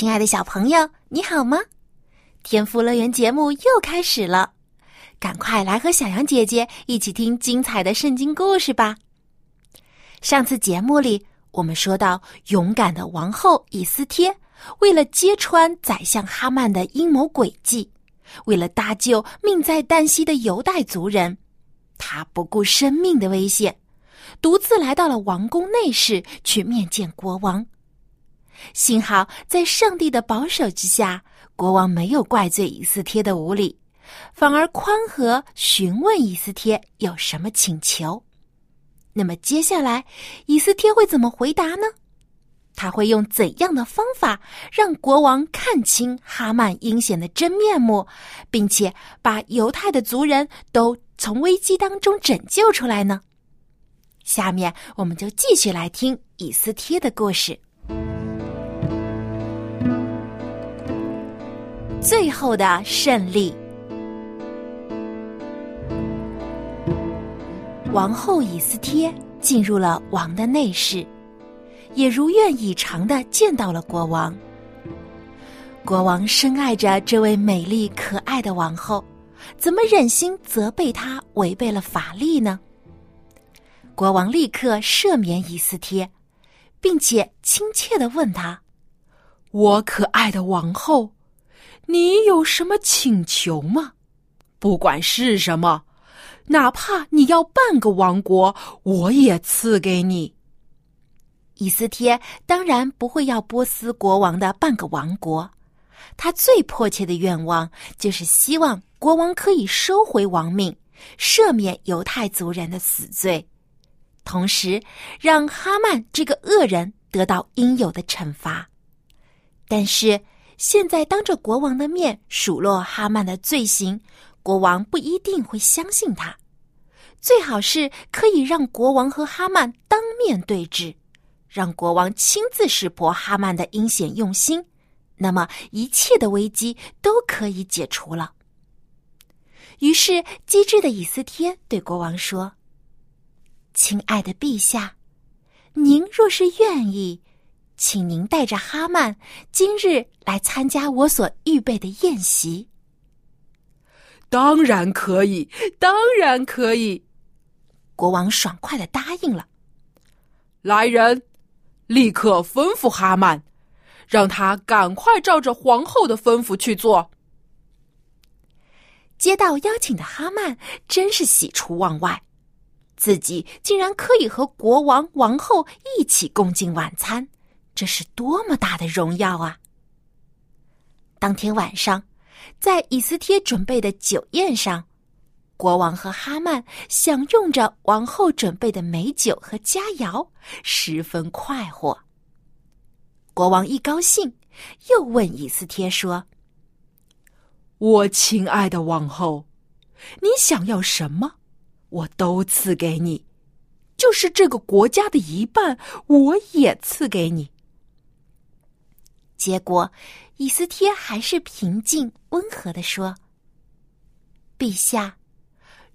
亲爱的小朋友，你好吗？天赋乐园节目又开始了，赶快来和小羊姐姐一起听精彩的圣经故事吧。上次节目里，我们说到勇敢的王后以斯帖，为了揭穿宰相哈曼的阴谋诡计，为了搭救命在旦夕的犹太族人，她不顾生命的危险，独自来到了王宫内室去面见国王。幸好在上帝的保守之下，国王没有怪罪以斯帖的无礼，反而宽和询问以斯帖有什么请求。那么接下来，以斯帖会怎么回答呢？他会用怎样的方法让国王看清哈曼阴险的真面目，并且把犹太的族人都从危机当中拯救出来呢？下面我们就继续来听以斯帖的故事。最后的胜利，王后以斯帖进入了王的内室，也如愿以偿的见到了国王。国王深爱着这位美丽可爱的王后，怎么忍心责备她违背了法律呢？国王立刻赦免以斯帖，并且亲切的问他：“我可爱的王后。”你有什么请求吗？不管是什么，哪怕你要半个王国，我也赐给你。以斯帖当然不会要波斯国王的半个王国，他最迫切的愿望就是希望国王可以收回王命，赦免犹太族人的死罪，同时让哈曼这个恶人得到应有的惩罚。但是。现在当着国王的面数落哈曼的罪行，国王不一定会相信他。最好是可以让国王和哈曼当面对质，让国王亲自识破哈曼的阴险用心，那么一切的危机都可以解除了。于是，机智的以斯帖对国王说：“亲爱的陛下，您若是愿意。”请您带着哈曼今日来参加我所预备的宴席。当然可以，当然可以。国王爽快的答应了。来人，立刻吩咐哈曼，让他赶快照着皇后的吩咐去做。接到邀请的哈曼真是喜出望外，自己竟然可以和国王、王后一起共进晚餐。这是多么大的荣耀啊！当天晚上，在以斯帖准备的酒宴上，国王和哈曼享用着王后准备的美酒和佳肴，十分快活。国王一高兴，又问以斯帖说：“我亲爱的王后，你想要什么，我都赐给你；就是这个国家的一半，我也赐给你。”结果，以斯帖还是平静温和的说：“陛下，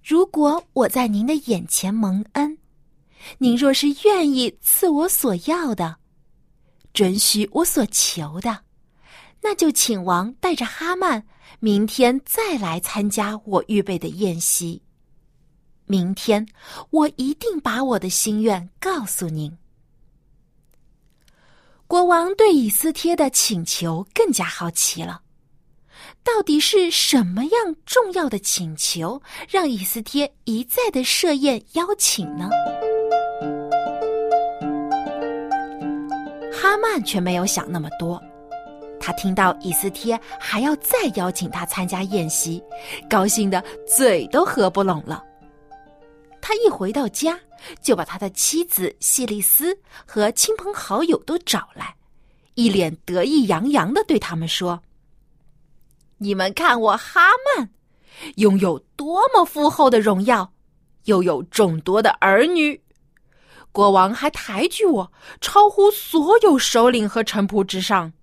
如果我在您的眼前蒙恩，您若是愿意赐我所要的，准许我所求的，那就请王带着哈曼明天再来参加我预备的宴席。明天我一定把我的心愿告诉您。”国王对以斯帖的请求更加好奇了，到底是什么样重要的请求让以斯帖一再的设宴邀请呢？哈曼却没有想那么多，他听到以斯帖还要再邀请他参加宴席，高兴的嘴都合不拢了。他一回到家，就把他的妻子谢丽斯和亲朋好友都找来，一脸得意洋洋的对他们说：“你们看我哈曼，拥有多么富厚的荣耀，又有众多的儿女。国王还抬举我，超乎所有首领和臣仆之上。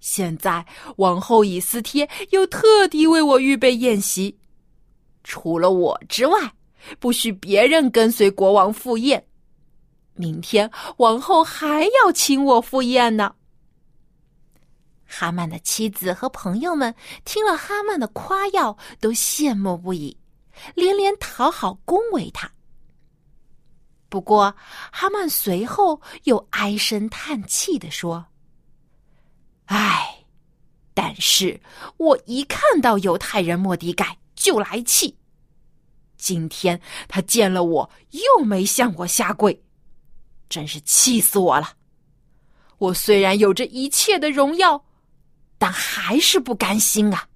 现在王后以斯帖又特地为我预备宴席，除了我之外。”不许别人跟随国王赴宴。明天王后还要请我赴宴呢。哈曼的妻子和朋友们听了哈曼的夸耀，都羡慕不已，连连讨好恭维他。不过，哈曼随后又唉声叹气的说：“唉，但是我一看到犹太人莫迪改就来气。”今天他见了我，又没向我下跪，真是气死我了！我虽然有着一切的荣耀，但还是不甘心啊。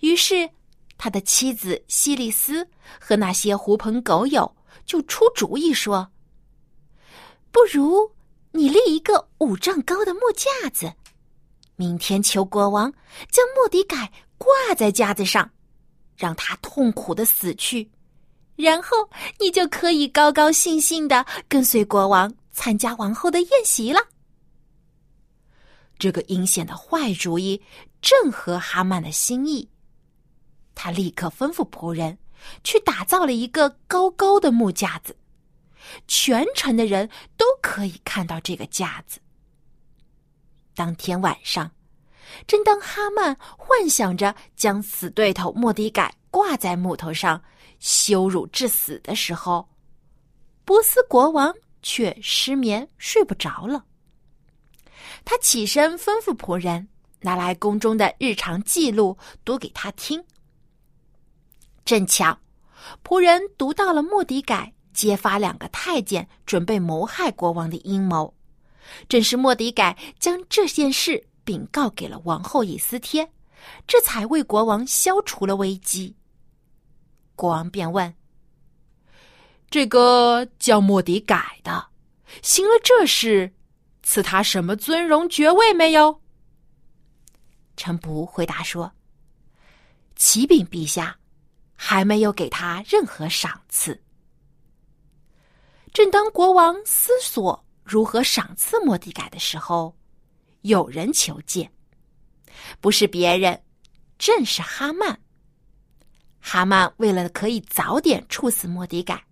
于是，他的妻子西里斯和那些狐朋狗友就出主意说：“不如你立一个五丈高的木架子，明天求国王将莫迪改挂在架子上。”让他痛苦的死去，然后你就可以高高兴兴的跟随国王参加王后的宴席了。这个阴险的坏主意正合哈曼的心意，他立刻吩咐仆人去打造了一个高高的木架子，全城的人都可以看到这个架子。当天晚上。正当哈曼幻想着将死对头莫迪改挂在木头上羞辱致死的时候，波斯国王却失眠睡不着了。他起身吩咐仆人拿来宫中的日常记录读给他听。正巧，仆人读到了莫迪改揭发两个太监准备谋害国王的阴谋，正是莫迪改将这件事。禀告给了王后以斯帖，这才为国王消除了危机。国王便问：“这个叫莫迪改的，行了这事，赐他什么尊荣爵位没有？”臣仆回答说：“启禀陛下，还没有给他任何赏赐。”正当国王思索如何赏赐莫迪改的时候，有人求见，不是别人，正是哈曼。哈曼为了可以早点处死莫迪改，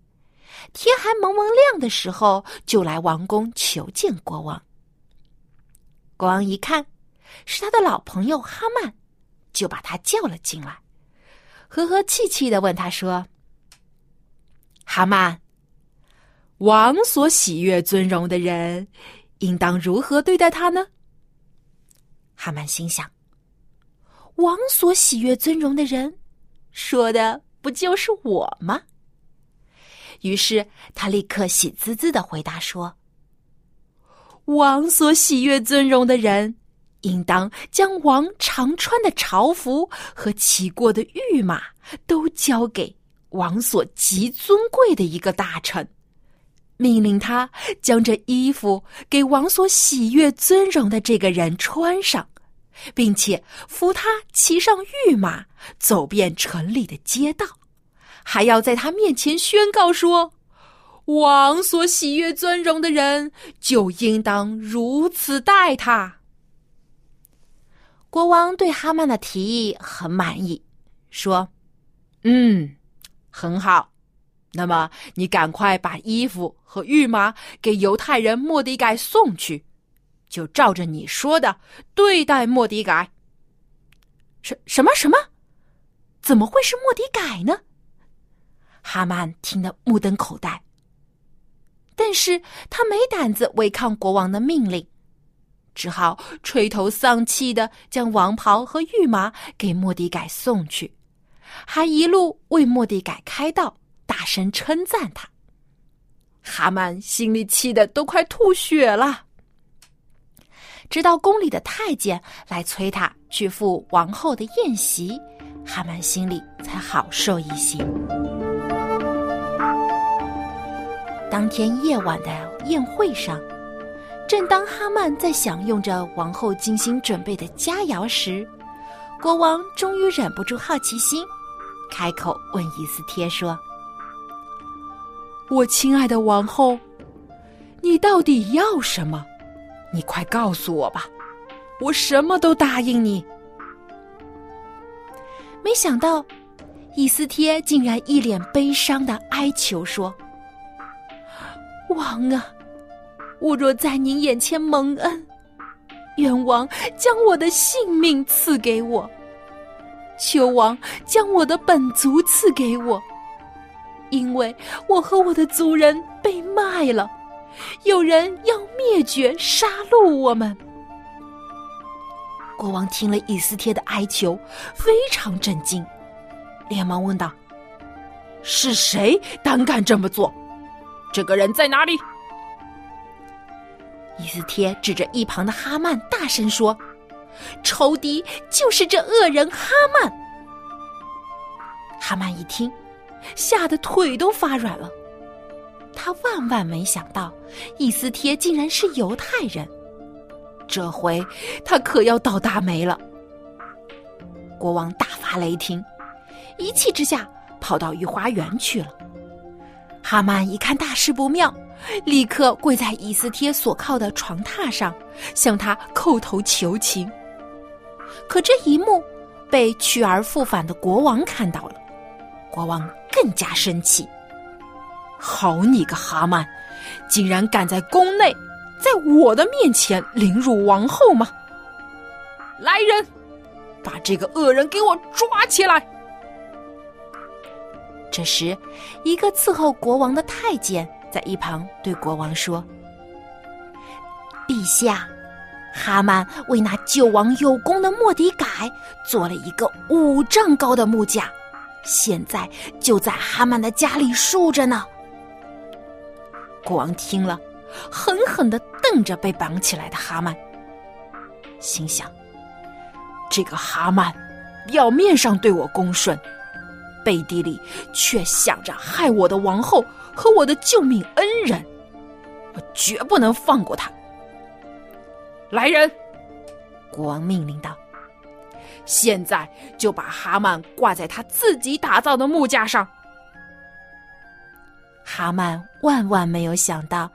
天还蒙蒙亮的时候就来王宫求见国王。国王一看是他的老朋友哈曼，就把他叫了进来，和和气气的问他说：“哈曼，王所喜悦尊荣的人，应当如何对待他呢？”哈曼心想：“王所喜悦尊荣的人，说的不就是我吗？”于是他立刻喜滋滋的回答说：“王所喜悦尊荣的人，应当将王常穿的朝服和骑过的御马，都交给王所极尊贵的一个大臣，命令他将这衣服给王所喜悦尊荣的这个人穿上。”并且扶他骑上御马，走遍城里的街道，还要在他面前宣告说：“王所喜悦尊荣的人，就应当如此待他。”国王对哈曼的提议很满意，说：“嗯，很好。那么你赶快把衣服和御马给犹太人莫迪盖送去。”就照着你说的对待莫迪改。什什么什么？怎么会是莫迪改呢？哈曼听得目瞪口呆，但是他没胆子违抗国王的命令，只好垂头丧气的将王袍和御马给莫迪改送去，还一路为莫迪改开道，大声称赞他。哈曼心里气得都快吐血了。直到宫里的太监来催他去赴王后的宴席，哈曼心里才好受一些。当天夜晚的宴会上，正当哈曼在享用着王后精心准备的佳肴时，国王终于忍不住好奇心，开口问伊斯帖说：“我亲爱的王后，你到底要什么？你快告诉我吧，我什么都答应你。”没想到，伊斯帖竟然一脸悲伤的哀求说：“王啊，我若在您眼前蒙恩，愿王将我的性命赐给我；求王将我的本族赐给我，因为我和我的族人被卖了，有人要灭绝杀戮我们。”国王听了以斯帖的哀求，非常震惊，连忙问道：“是谁胆敢这么做？这个人在哪里？”以斯帖指着一旁的哈曼，大声说：“仇敌就是这恶人哈曼。”哈曼一听，吓得腿都发软了。他万万没想到，伊斯帖竟然是犹太人。这回他可要倒大霉了。国王大发雷霆，一气之下跑到御花园去了。哈曼一看大事不妙，立刻跪在伊斯帖所靠的床榻上，向他叩头求情。可这一幕被去而复返的国王看到了，国王更加生气。好你个哈曼，竟然敢在宫内！在我的面前凌辱王后吗？来人，把这个恶人给我抓起来！这时，一个伺候国王的太监在一旁对国王说：“陛下，哈曼为那救王有功的莫迪改做了一个五丈高的木架，现在就在哈曼的家里竖着呢。”国王听了。狠狠的瞪着被绑起来的哈曼，心想：这个哈曼表面上对我恭顺，背地里却想着害我的王后和我的救命恩人，我绝不能放过他。来人！国王命令道：“现在就把哈曼挂在他自己打造的木架上。”哈曼万万没有想到，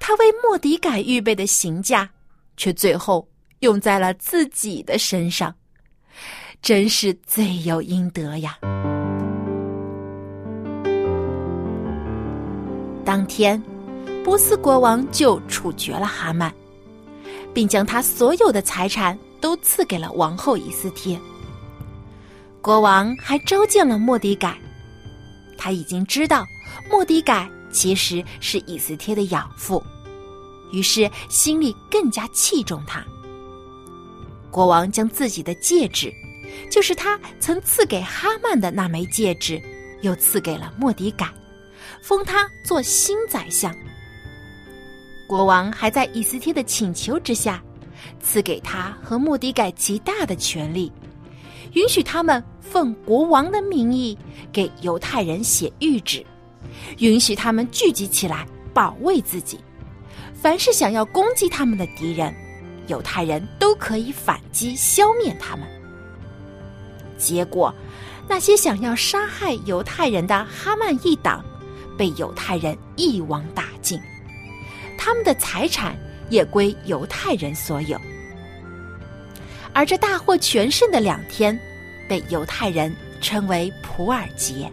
他为莫迪改预备的刑架，却最后用在了自己的身上，真是罪有应得呀！当天，波斯国王就处决了哈曼，并将他所有的财产都赐给了王后以斯帖。国王还召见了莫迪改，他已经知道。莫迪改其实是以斯帖的养父，于是心里更加器重他。国王将自己的戒指，就是他曾赐给哈曼的那枚戒指，又赐给了莫迪改，封他做新宰相。国王还在以斯帖的请求之下，赐给他和莫迪改极大的权利，允许他们奉国王的名义给犹太人写谕旨。允许他们聚集起来保卫自己，凡是想要攻击他们的敌人，犹太人都可以反击消灭他们。结果，那些想要杀害犹太人的哈曼一党，被犹太人一网打尽，他们的财产也归犹太人所有。而这大获全胜的两天，被犹太人称为普尔节。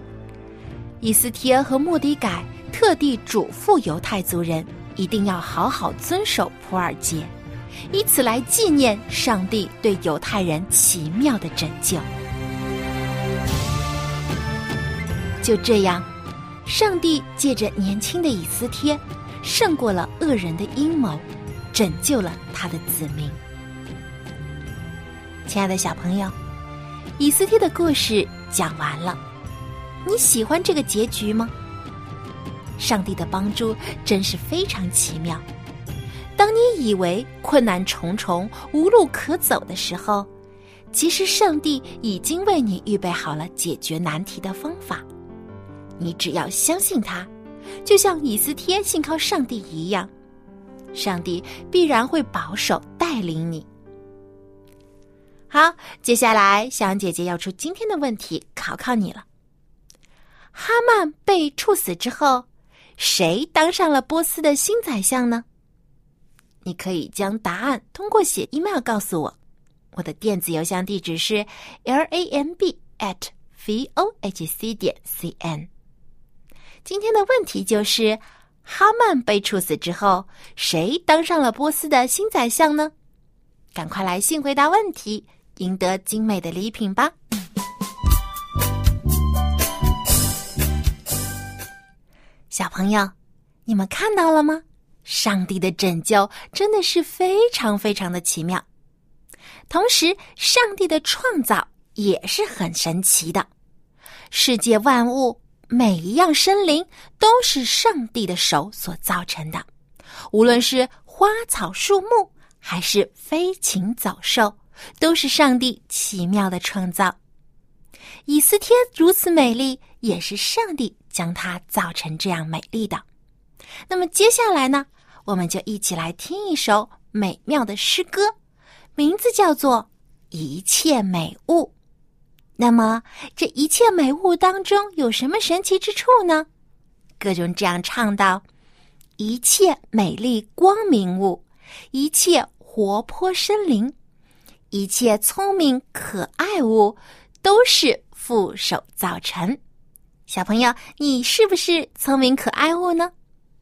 以斯帖和莫迪改特地嘱咐犹太族人，一定要好好遵守普尔节，以此来纪念上帝对犹太人奇妙的拯救。就这样，上帝借着年轻的以斯帖，胜过了恶人的阴谋，拯救了他的子民。亲爱的小朋友，以斯帖的故事讲完了。你喜欢这个结局吗？上帝的帮助真是非常奇妙。当你以为困难重重、无路可走的时候，其实上帝已经为你预备好了解决难题的方法。你只要相信他，就像以斯帖信靠上帝一样，上帝必然会保守带领你。好，接下来小羊姐姐要出今天的问题考考你了。哈曼被处死之后，谁当上了波斯的新宰相呢？你可以将答案通过写 email 告诉我，我的电子邮箱地址是 l a m b at v o h c 点 c n。今天的问题就是，哈曼被处死之后，谁当上了波斯的新宰相呢？赶快来信回答问题。赢得精美的礼品吧！小朋友，你们看到了吗？上帝的拯救真的是非常非常的奇妙，同时，上帝的创造也是很神奇的。世界万物每一样生灵都是上帝的手所造成的，无论是花草树木，还是飞禽走兽。都是上帝奇妙的创造，以斯帖如此美丽，也是上帝将它造成这样美丽的。那么接下来呢，我们就一起来听一首美妙的诗歌，名字叫做《一切美物》。那么这一切美物当中有什么神奇之处呢？歌中这样唱道：“一切美丽光明物，一切活泼生灵。”一切聪明可爱物都是副手造成。小朋友，你是不是聪明可爱物呢？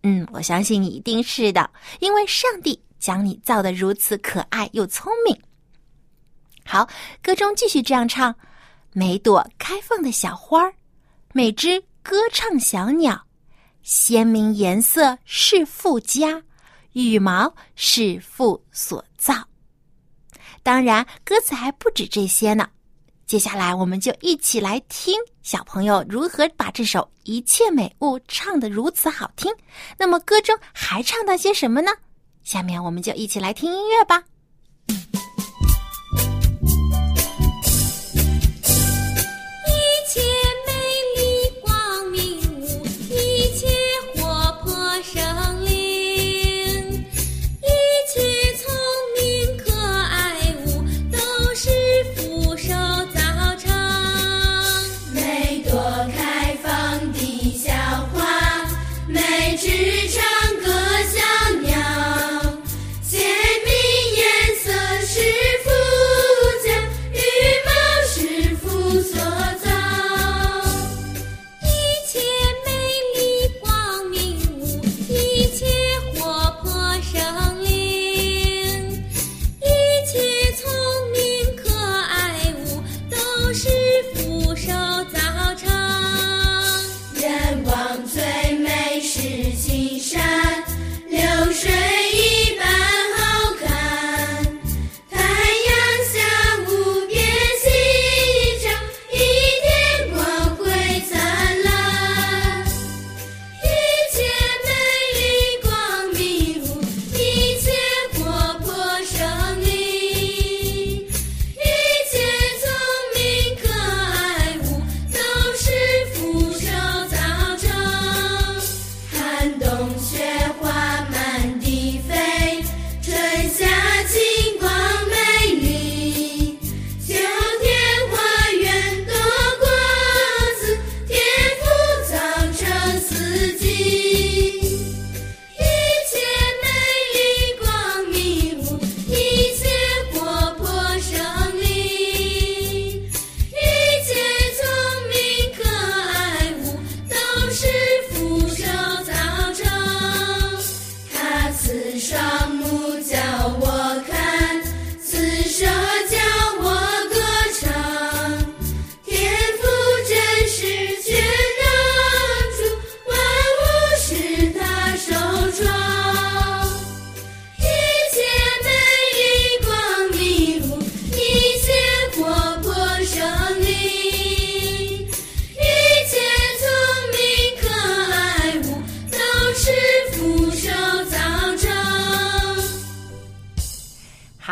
嗯，我相信你一定是的，因为上帝将你造的如此可爱又聪明。好，歌中继续这样唱：每朵开放的小花儿，每只歌唱小鸟，鲜明颜色是父家，羽毛是父所造。当然，歌词还不止这些呢。接下来，我们就一起来听小朋友如何把这首《一切美物》唱得如此好听。那么，歌中还唱到些什么呢？下面，我们就一起来听音乐吧。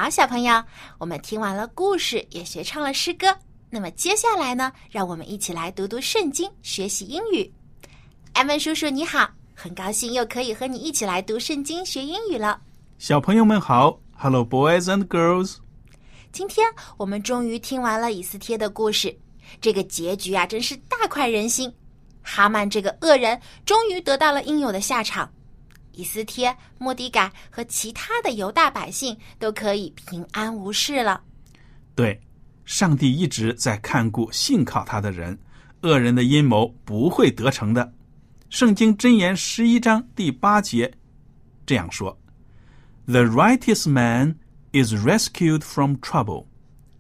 小朋友，我们听完了故事，也学唱了诗歌。那么接下来呢，让我们一起来读读圣经，学习英语。艾文叔叔你好，很高兴又可以和你一起来读圣经学英语了。小朋友们好，Hello boys and girls。今天我们终于听完了以斯帖的故事，这个结局啊，真是大快人心。哈曼这个恶人终于得到了应有的下场，以斯帖、莫迪改和其他的犹大百姓都可以平安无事了。对，上帝一直在看顾信靠他的人，恶人的阴谋不会得逞的。圣经箴言十一章第八节这样说：“The righteous man is rescued from trouble,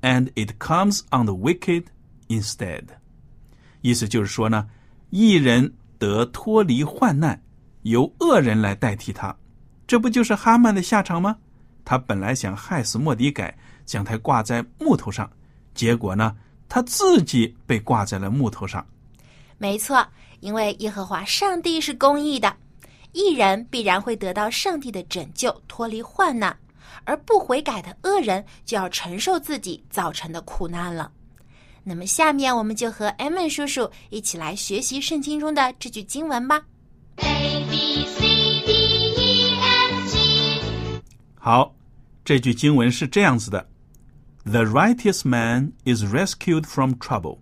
and it comes on the wicked instead。”意思就是说呢。一人得脱离患难，由恶人来代替他，这不就是哈曼的下场吗？他本来想害死莫迪改，将他挂在木头上，结果呢，他自己被挂在了木头上。没错，因为耶和华上帝是公义的，一人必然会得到上帝的拯救，脱离患难，而不悔改的恶人就要承受自己造成的苦难了。那么，下面我们就和艾文叔叔一起来学习圣经中的这句经文吧。A B C D E F G。好，这句经文是这样子的：“The righteous man is rescued from trouble,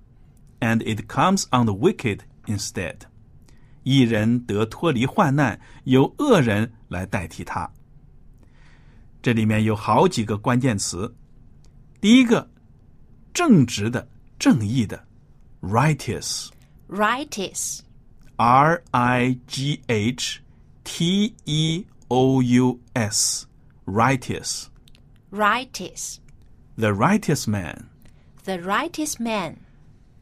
and it comes on the wicked instead。”一人得脱离患难，由恶人来代替他。这里面有好几个关键词。第一个，正直的。正义的 ，righteous，righteous，r i g h t e o u s，righteous，righteous，the righteous man，the righteous man。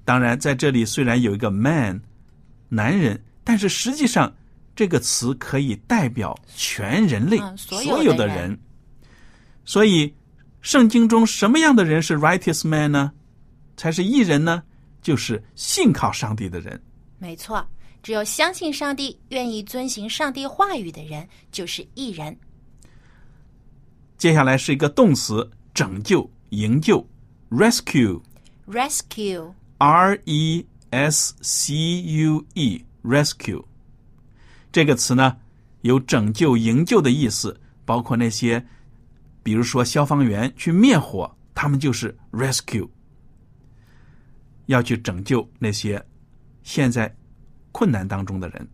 当然，在这里虽然有一个 man，男人，但是实际上这个词可以代表全人类，所有的人。所以，圣经中什么样的人是 righteous man 呢？才是艺人呢，就是信靠上帝的人。没错，只有相信上帝、愿意遵行上帝话语的人，就是艺人。接下来是一个动词，拯救、营救，rescue。rescue，r e s c u e，rescue。这个词呢，有拯救、营救的意思，包括那些，比如说消防员去灭火，他们就是 rescue。要去拯救那些现在困难当中的人。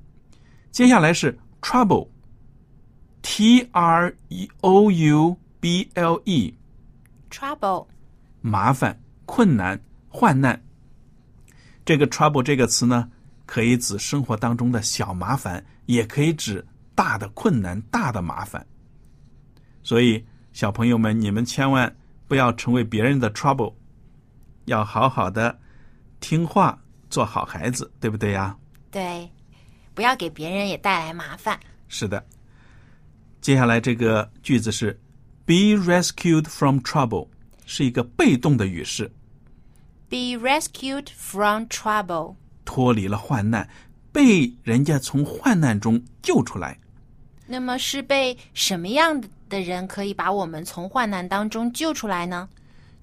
接下来是 trouble，t r e o u b l e，trouble，麻烦、困难、患难。这个 trouble 这个词呢，可以指生活当中的小麻烦，也可以指大的困难、大的麻烦。所以，小朋友们，你们千万不要成为别人的 trouble，要好好的。听话，做好孩子，对不对呀？对，不要给别人也带来麻烦。是的。接下来这个句子是 “be rescued from trouble”，是一个被动的语式。be rescued from trouble，脱离了患难，被人家从患难中救出来。那么是被什么样的人可以把我们从患难当中救出来呢？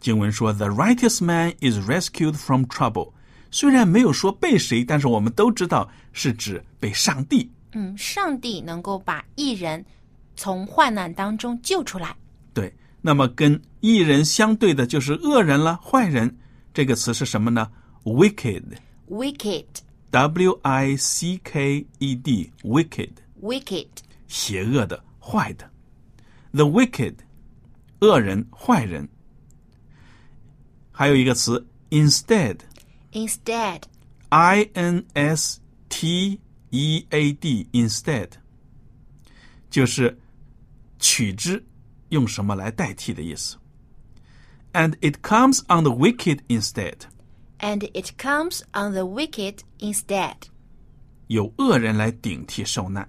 经文说：“The righteous man is rescued from trouble。”虽然没有说被谁，但是我们都知道是指被上帝。嗯，上帝能够把艺人从患难当中救出来。对，那么跟艺人相对的就是恶人了，坏人。这个词是什么呢？Wicked，wicked，w i c k e d，wicked，wicked，邪恶的，坏的。The wicked，恶人，坏人。还有一个词 ，instead，instead，i n s t e a d，instead，就是取之，用什么来代替的意思。And it comes on the wicked instead. And it comes on the wicked instead. 有恶人来顶替受难。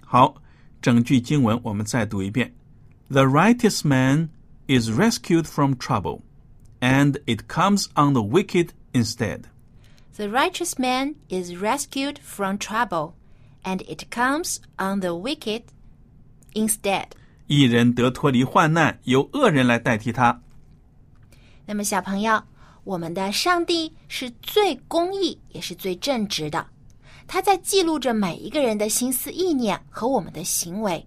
好，整句经文我们再读一遍。The righteous man is rescued from trouble and it comes on the wicked instead. The righteous man is rescued from trouble, and it comes on the wicked instead. 一人得脱离患难，由恶人来代替他。那么，小朋友，我们的上帝是最公义，也是最正直的。他在记录着每一个人的心思意念和我们的行为。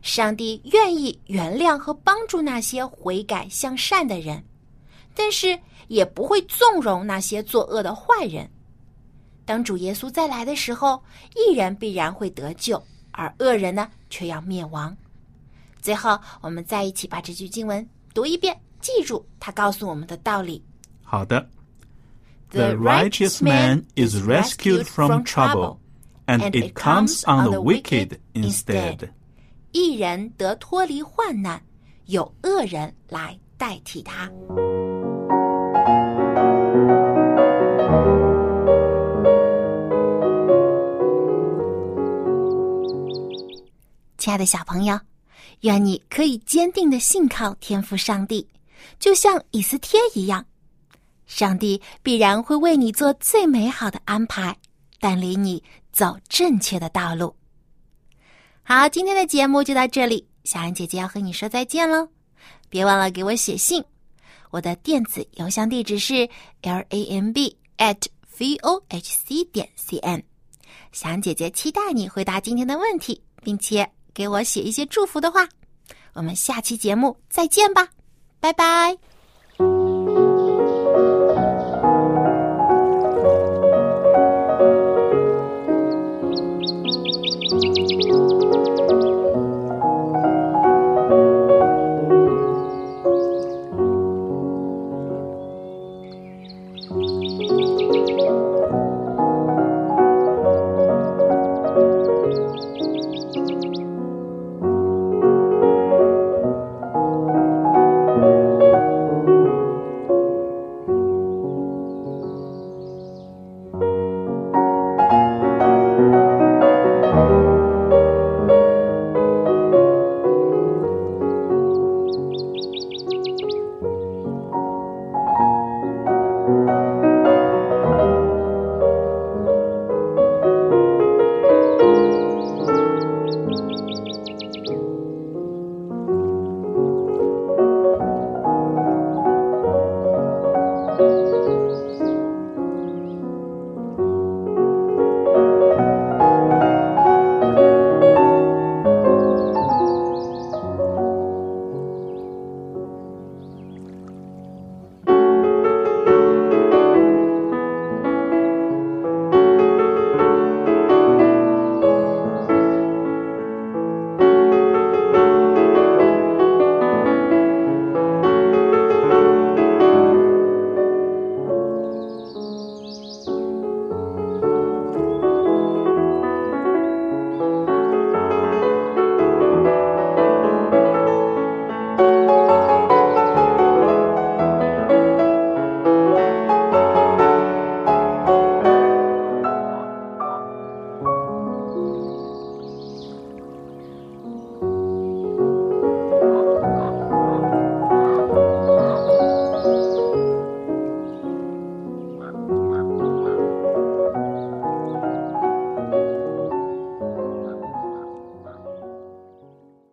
上帝愿意原谅和帮助那些悔改向善的人，但是也不会纵容那些作恶的坏人。当主耶稣再来的时候，义人必然会得救，而恶人呢，却要灭亡。最后，我们再一起把这句经文读一遍，记住他告诉我们的道理。好的。The righteous man is rescued from trouble, and it comes on the wicked instead. 一人得脱离患难，有恶人来代替他。亲爱的小朋友，愿你可以坚定的信靠天赋上帝，就像以斯帖一样。上帝必然会为你做最美好的安排，带领你走正确的道路。好，今天的节目就到这里，小安姐姐要和你说再见喽！别忘了给我写信，我的电子邮箱地址是 l a m b at v o h c 点 c n。小安姐姐期待你回答今天的问题，并且给我写一些祝福的话。我们下期节目再见吧拜拜。